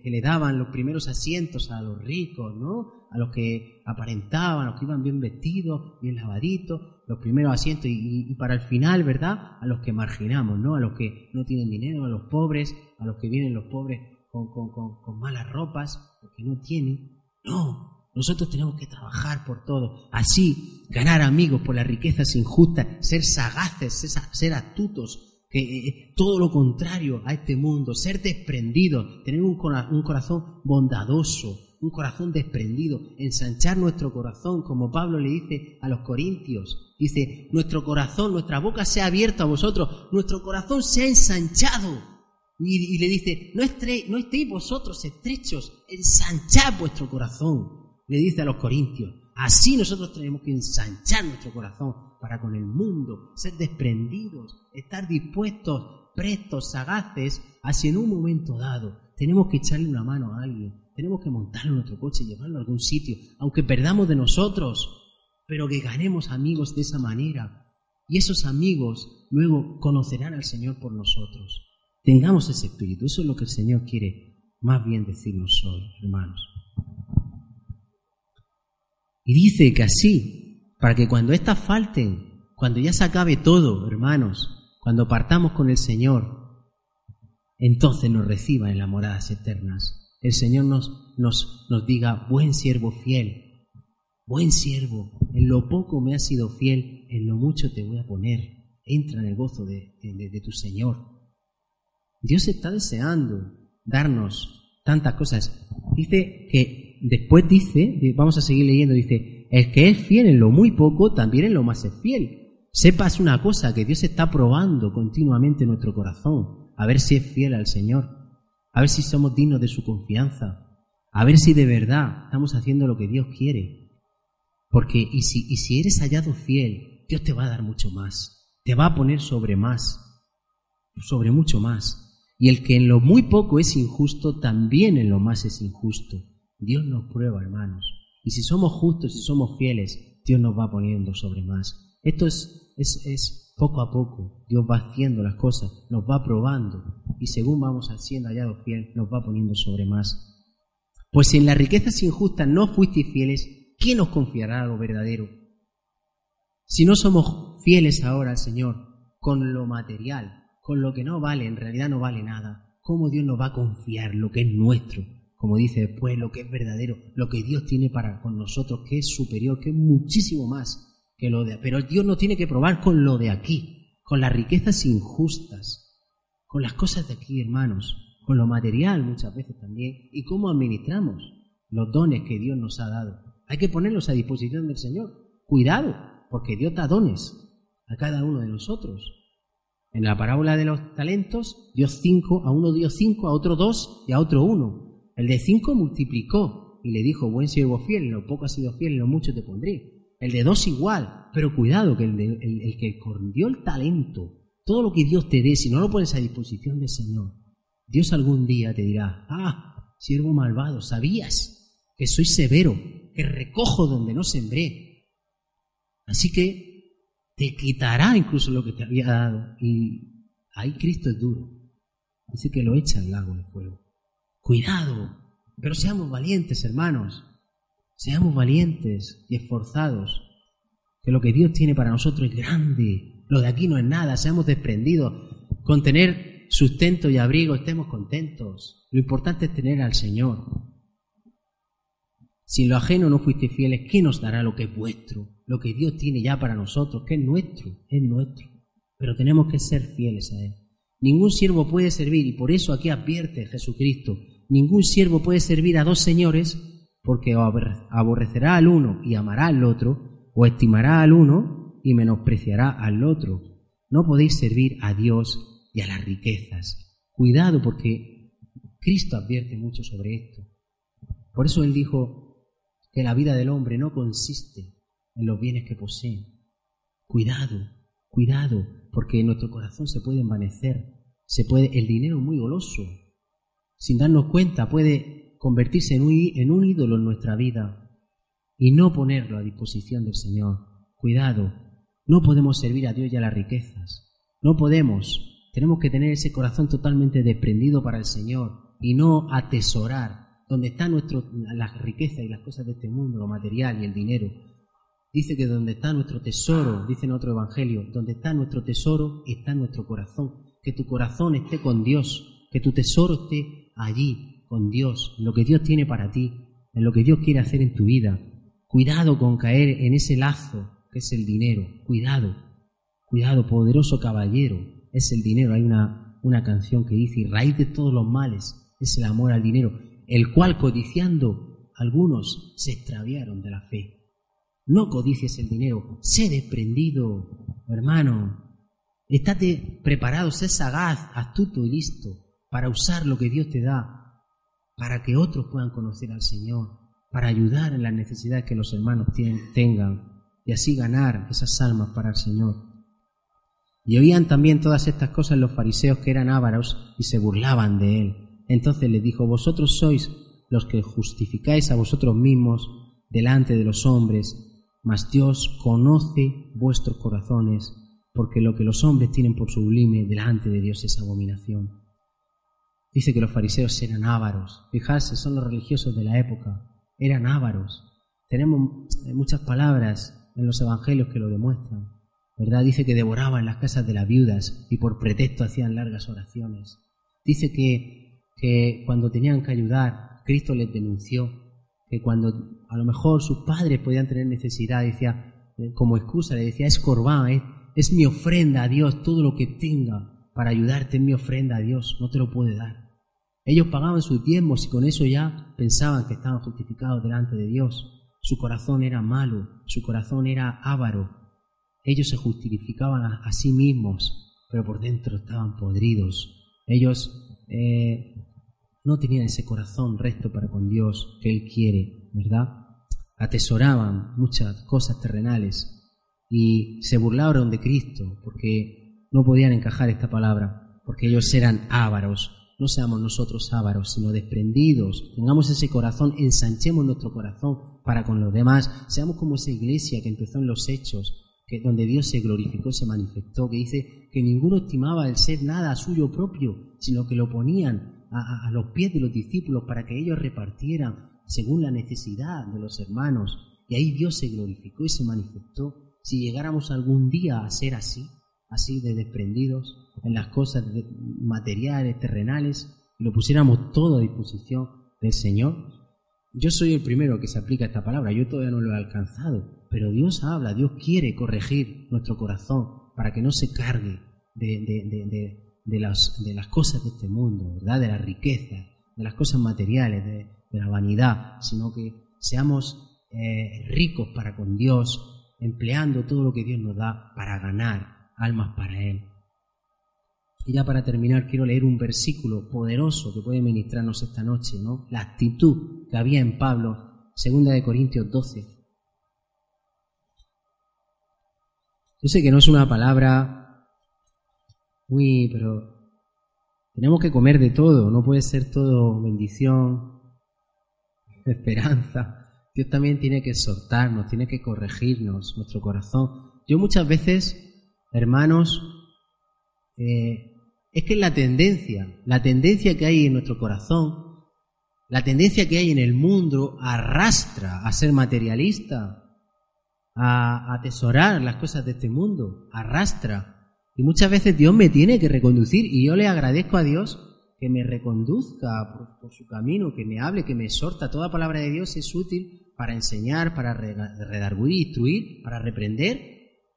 le daban los primeros asientos a los ricos, ¿no? A los que aparentaban, a los que iban bien vestidos, bien lavaditos, los primeros asientos y, y, para el final, ¿verdad? A los que marginamos, ¿no? A los que no tienen dinero, a los pobres, a los que vienen los pobres con, malas ropas, porque no tiene. No, nosotros tenemos que trabajar por todo. Así, ganar amigos por las riquezas injustas, ser sagaces, ser, astutos, que eh, todo lo contrario a este mundo, ser desprendidos, tener un, un corazón bondadoso, un corazón desprendido, ensanchar nuestro corazón, como Pablo le dice a los corintios. Dice, nuestro corazón, nuestra boca se ha abierto a vosotros, nuestro corazón se ha ensanchado y, le dice, no, no estéis vosotros estrechos, ensanchad vuestro corazón. Le dice a los corintios, así nosotros tenemos que ensanchar nuestro corazón para con el mundo, ser desprendidos, estar dispuestos, prestos, sagaces, hacia en un momento dado tenemos que echarle una mano a alguien, tenemos que montarlo en nuestro coche y llevarlo a algún sitio, aunque perdamos de nosotros, pero que ganemos amigos de esa manera. Y esos amigos luego conocerán al Señor por nosotros. Tengamos ese espíritu. Eso es lo que el Señor quiere más bien decirnos hoy, hermanos. Y dice que así, para que cuando éstas falten, cuando ya se acabe todo, hermanos, cuando partamos con el Señor, entonces nos reciba en las moradas eternas. El Señor nos, diga, buen siervo fiel, buen siervo, en lo poco me has sido fiel, en lo mucho te voy a poner. Entra en el gozo de tu Señor. Dios está deseando darnos tantas cosas. Dice que después dice, vamos a seguir leyendo, dice, el que es fiel en lo muy poco, también en lo más es fiel. Sepas una cosa, que Dios está probando continuamente nuestro corazón, a ver si es fiel al Señor, a ver si somos dignos de su confianza, a ver si de verdad estamos haciendo lo que Dios quiere. Porque, y si, y si eres hallado fiel, Dios te va a dar mucho más, te va a poner sobre más, sobre mucho más. Y el que en lo muy poco es injusto, también en lo más es injusto. Dios nos prueba, hermanos. Y si somos justos y somos fieles, Dios nos va poniendo sobre más. Esto es, es, poco a poco. Dios va haciendo las cosas, nos va probando. Y según vamos haciendo hallado fiel, nos va poniendo sobre más. Pues si en las riquezas injustas no fuisteis fieles, ¿quién os confiará lo verdadero? Si no somos fieles ahora al Señor con lo material, con lo que no vale, en realidad no vale nada. ¿Cómo Dios nos va a confiar lo que es nuestro? Como dice después, lo que es verdadero, lo que Dios tiene para con nosotros, que es superior, que es muchísimo más que lo de... Pero Dios no tiene que probar con lo de aquí, con las riquezas injustas, con las cosas de aquí, hermanos, con lo material muchas veces también, y cómo administramos los dones que Dios nos ha dado. Hay que ponerlos a disposición del Señor. Cuidado, porque Dios da dones a cada uno de nosotros. En la parábola de los talentos, dio cinco, a uno dio cinco, a otro dos y a otro uno. El de cinco multiplicó y le dijo, buen siervo fiel, en lo poco has sido fiel, lo mucho te pondré. El de dos igual, pero cuidado, que el, el, que dio el talento, todo lo que Dios te dé, si no lo pones a disposición del Señor, Dios algún día te dirá, ah, siervo malvado, ¿sabías que soy severo, que recojo donde no sembré. Así que te quitará incluso lo que te había dado. Y ahí Cristo es duro. Dice que lo echa al lago de fuego. Cuidado, pero seamos valientes, hermanos. Seamos valientes y esforzados. Que lo que Dios tiene para nosotros es grande. Lo de aquí no es nada. Seamos desprendidos. Con tener sustento y abrigo estemos contentos. Lo importante es tener al Señor. Si en lo ajeno no fuiste fieles, ¿qué nos dará lo que es vuestro? Lo que Dios tiene ya para nosotros, que es nuestro, es nuestro. Pero tenemos que ser fieles a Él. Ningún siervo puede servir, y por eso aquí advierte Jesucristo, ningún siervo puede servir a dos señores, porque aborrecerá al uno y amará al otro, o estimará al uno y menospreciará al otro. No podéis servir a Dios y a las riquezas. Cuidado porque Cristo advierte mucho sobre esto. Por eso Él dijo que la vida del hombre no consiste en los bienes que posee. Cuidado, cuidado, porque nuestro corazón se puede envanecer. Se puede, el dinero es muy goloso. Sin darnos cuenta puede convertirse en un, en un ídolo en nuestra vida y no ponerlo a disposición del Señor. Cuidado, no podemos servir a Dios y a las riquezas. No podemos. Tenemos que tener ese corazón totalmente desprendido para el Señor y no atesorar donde está nuestro, las riquezas y las cosas de este mundo, lo material y el dinero. Dice que donde está nuestro tesoro, dice en otro evangelio, donde está nuestro tesoro está nuestro corazón. Que tu corazón esté con Dios, que tu tesoro esté allí, con Dios, en lo que Dios tiene para ti, en lo que Dios quiere hacer en tu vida. Cuidado con caer en ese lazo que es el dinero. Cuidado, cuidado, poderoso caballero, es el dinero. Hay una, una canción que dice, y raíz de todos los males es el amor al dinero el cual codiciando algunos se extraviaron de la fe. No codicies el dinero, sé desprendido, hermano. Estate preparado, sé sagaz, astuto y listo para usar lo que Dios te da, para que otros puedan conocer al Señor, para ayudar en las necesidades que los hermanos tengan y así ganar esas almas para el Señor. Y oían también todas estas cosas los fariseos que eran ávaros y se burlaban de él. Entonces le dijo, vosotros sois los que justificáis a vosotros mismos delante de los hombres, mas Dios conoce vuestros corazones, porque lo que los hombres tienen por sublime delante de Dios es abominación. Dice que los fariseos eran ávaros. Fijarse, son los religiosos de la época. Eran ávaros. Tenemos muchas palabras en los evangelios que lo demuestran. ¿Verdad? Dice que devoraban las casas de las viudas y por pretexto hacían largas oraciones. Dice que que cuando tenían que ayudar, Cristo les denunció, que cuando a lo mejor sus padres podían tener necesidad, decía, eh, como excusa, le decía, es corbán, es, es mi ofrenda a Dios, todo lo que tenga para ayudarte es mi ofrenda a Dios, no te lo puede dar. Ellos pagaban sus diezmos y con eso ya pensaban que estaban justificados delante de Dios. Su corazón era malo, su corazón era avaro. Ellos se justificaban a, sí mismos, pero por dentro estaban podridos. Ellos eh, no tenían ese corazón recto para con Dios que Él quiere, ¿verdad? Atesoraban muchas cosas terrenales y se burlaron de Cristo porque no podían encajar esta palabra, porque ellos eran ávaros. No seamos nosotros ávaros, sino desprendidos. Tengamos ese corazón, ensanchemos nuestro corazón para con los demás. Seamos como esa iglesia que empezó en los hechos, que donde Dios se glorificó, se manifestó, que dice que ninguno estimaba el ser nada suyo propio, sino que lo ponían a, los pies de los discípulos para que ellos repartieran según la necesidad de los hermanos. Y ahí Dios se glorificó y se manifestó. Si llegáramos algún día a ser así, así de desprendidos en las cosas materiales, terrenales, y lo pusiéramos todo a disposición del Señor, yo soy el primero que se aplica esta palabra, yo todavía no lo he alcanzado, pero Dios habla, Dios quiere corregir nuestro corazón para que no se cargue de, de las, de las cosas de este mundo, ¿verdad? De la riqueza, de las cosas materiales, de, la vanidad, sino que seamos eh, ricos para con Dios, empleando todo lo que Dios nos da para ganar almas para Él. Y ya para terminar quiero leer un versículo poderoso que puede ministrarnos esta noche, ¿no? La actitud que había en Pablo, segunda de Corintios 12. Yo sé que no es una palabra Uy, pero tenemos que comer de todo, no puede ser todo bendición. <laughs> esperanza. Dios también tiene que exhortarnos, tiene que corregirnos nuestro corazón. Yo muchas veces, hermanos, eh, es que la tendencia, la tendencia que hay en nuestro corazón, la tendencia que hay en el mundo arrastra a ser materialista, a atesorar las cosas de este mundo, arrastra. Y muchas veces Dios me tiene que reconducir y yo le agradezco a Dios que me reconduzca por, su camino, que me hable, que me exhorta. Toda palabra de Dios es útil para enseñar, para redarguir, instruir, para reprender,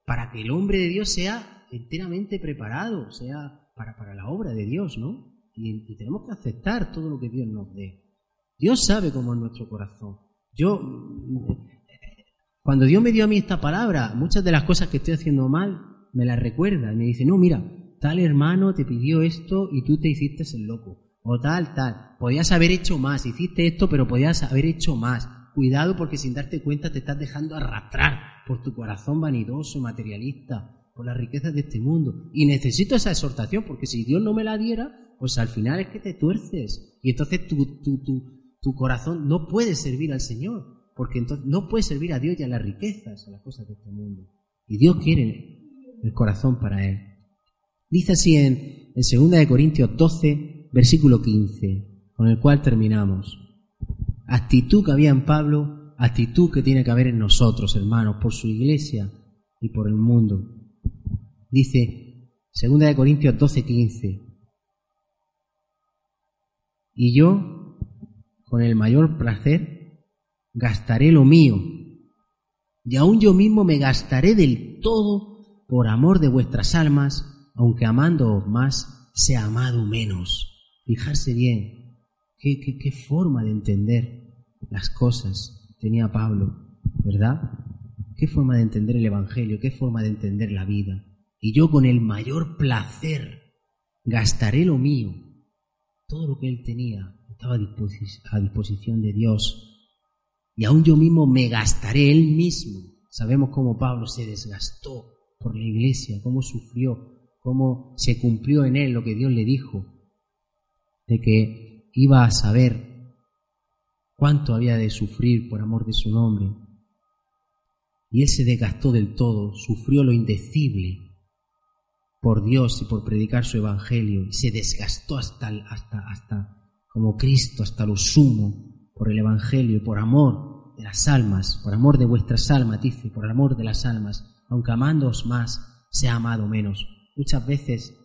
para que el hombre de Dios sea enteramente preparado, sea para, para la obra de Dios, ¿no? Y, y tenemos que aceptar todo lo que Dios nos dé. Dios sabe cómo es nuestro corazón. Yo, cuando Dios me dio a mí esta palabra, muchas de las cosas que estoy haciendo mal me las recuerda y me dice, no, mira, tal hermano te pidió esto y tú te hiciste el loco. O tal, tal. Podías haber hecho más, hiciste esto, pero podías haber hecho más. Cuidado porque sin darte cuenta te estás dejando arrastrar por tu corazón vanidoso, materialista, por las riquezas de este mundo. Y necesito esa exhortación porque si Dios no me la diera, pues al final es que te tuerces. Y entonces tu, tu, tu, tu corazón no puede servir al Señor. Porque entonces no puede servir a Dios y a las riquezas, a las cosas de este mundo. Y Dios quiere el corazón para Él. Dice así en, en 2 Corintios 12, versículo 15, con el cual terminamos. Actitud que había en Pablo, actitud que tiene que haber en nosotros, hermanos, por su iglesia y por el mundo. Dice 2 Corintios 12, 15. Y yo, con el mayor placer, gastaré lo mío, y aún yo mismo me gastaré del todo por amor de vuestras almas, aunque amando más, sea amado menos. Fijarse bien, qué, qué, qué forma de entender las cosas tenía Pablo, ¿verdad? Qué forma de entender el Evangelio, qué forma de entender la vida. Y yo con el mayor placer gastaré lo mío, todo lo que él tenía, estaba a disposición de Dios. Y aún yo mismo me gastaré él mismo. Sabemos cómo Pablo se desgastó por la iglesia, cómo sufrió, cómo se cumplió en él lo que Dios le dijo, de que iba a saber cuánto había de sufrir por amor de su nombre. Y él se desgastó del todo, sufrió lo indecible por Dios y por predicar su evangelio, y se desgastó hasta, hasta, hasta como Cristo, hasta lo sumo, por el evangelio, por amor de las almas, por amor de vuestras almas, dice, por amor de las almas, aunque amándoos más, sea amado menos. Muchas veces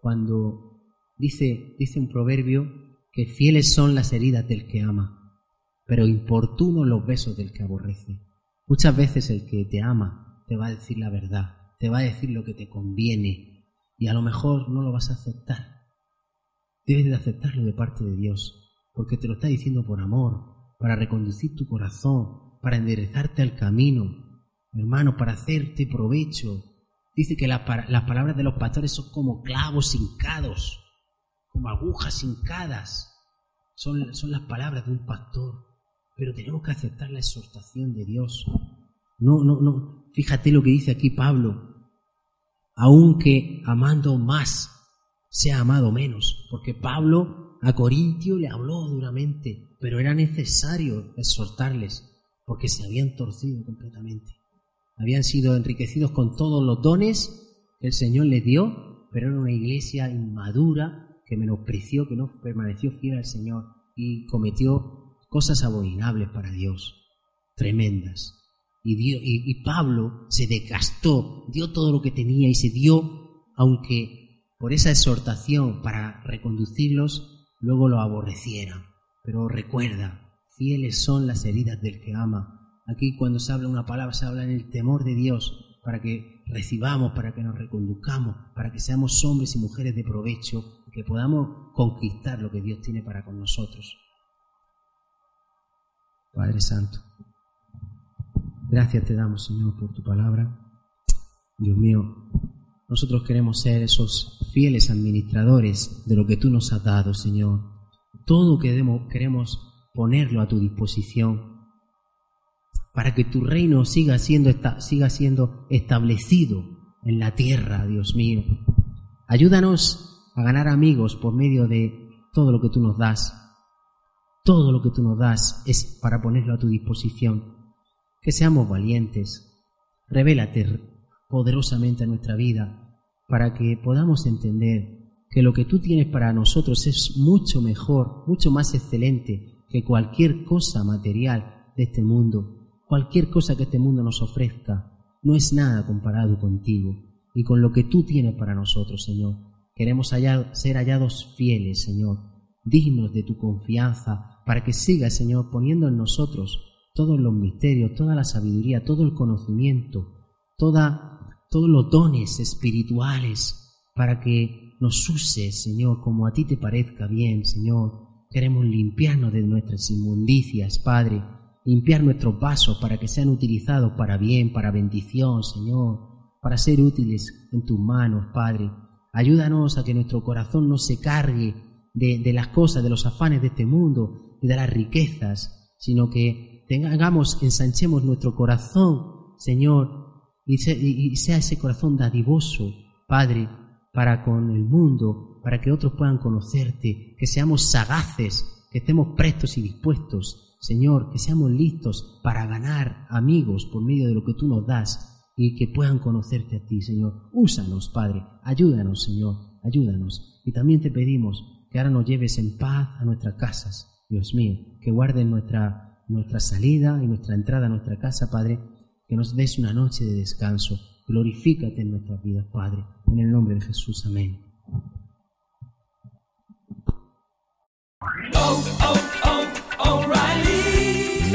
cuando dice, dice un proverbio que fieles son las heridas del que ama, pero importunos los besos del que aborrece. Muchas veces el que te ama te va a decir la verdad, te va a decir lo que te conviene y a lo mejor no lo vas a aceptar. Debes de aceptarlo de parte de Dios, porque te lo está diciendo por amor, para reconducir tu corazón, para enderezarte al camino, hermano, para hacerte provecho, Dice que las palabras de los pastores son como clavos hincados, como agujas hincadas. Son, son las palabras de un pastor. Pero tenemos que aceptar la exhortación de Dios. No, no, no. Fíjate lo que dice aquí Pablo. Aunque amando más, sea amado menos. Porque Pablo a Corintio le habló duramente, pero era necesario exhortarles, porque se habían torcido completamente habían sido enriquecidos con todos los dones que el Señor les dio, pero era una iglesia inmadura que menospreció, que no permaneció fiel al Señor y cometió cosas abominables para Dios, tremendas. Y, Pablo se desgastó, dio todo lo que tenía y se dio, aunque por esa exhortación para reconducirlos, luego lo aborrecieran. Pero recuerda, fieles son las heridas del que ama, Aquí cuando se habla una palabra se habla en el temor de Dios para que recibamos, para que nos reconduzcamos, para que seamos hombres y mujeres de provecho que podamos conquistar lo que Dios tiene para con nosotros. Padre Santo, gracias te damos Señor por tu palabra. Dios mío, nosotros queremos ser esos fieles administradores de lo que tú nos has dado, Señor. Todo que queremos ponerlo a tu disposición para que tu reino siga siendo, siga siendo establecido en la tierra, Dios mío. Ayúdanos a ganar amigos por medio de todo lo que tú nos das, todo lo que tú nos das es para ponerlo a tu disposición. Que seamos valientes. Revélate poderosamente a nuestra vida para que podamos entender que lo que tú tienes para nosotros es mucho mejor, mucho más excelente que cualquier cosa material de este mundo. Cualquier cosa que este mundo nos ofrezca no es nada comparado contigo y con lo que tú tienes para nosotros, Señor. Queremos ser hallados fieles, Señor, dignos de tu confianza, para que sigas, Señor, poniendo en nosotros todos los misterios, toda la sabiduría, todo el conocimiento, toda, todos los dones espirituales, para que nos uses, Señor, como a ti te parezca bien, Señor. Queremos limpiarnos de nuestras inmundicias, Padre, limpiar nuestros vasos para que sean utilizados para bien, para bendición, Señor, para ser útiles en tus manos, Padre. Ayúdanos a que nuestro corazón no se cargue de, las cosas, de los afanes de este mundo y de las riquezas, sino que tengamos, ensanchemos nuestro corazón, Señor, y sea ese corazón dadivoso, Padre, para con el mundo, para que otros puedan conocerte, que seamos sagaces, que estemos prestos y dispuestos, Señor, que seamos listos para ganar amigos por medio de lo que tú nos das y que puedan conocerte a ti, Señor. Úsanos, Padre, ayúdanos, Señor, ayúdanos. Y también te pedimos que ahora nos lleves en paz a nuestras casas, Dios mío, que guardes nuestra, nuestra salida y nuestra entrada a nuestra casa, Padre, que nos des una noche de descanso. Glorifícate en nuestras vidas, Padre, en el nombre de Jesús. Amén. Oh, oh, oh,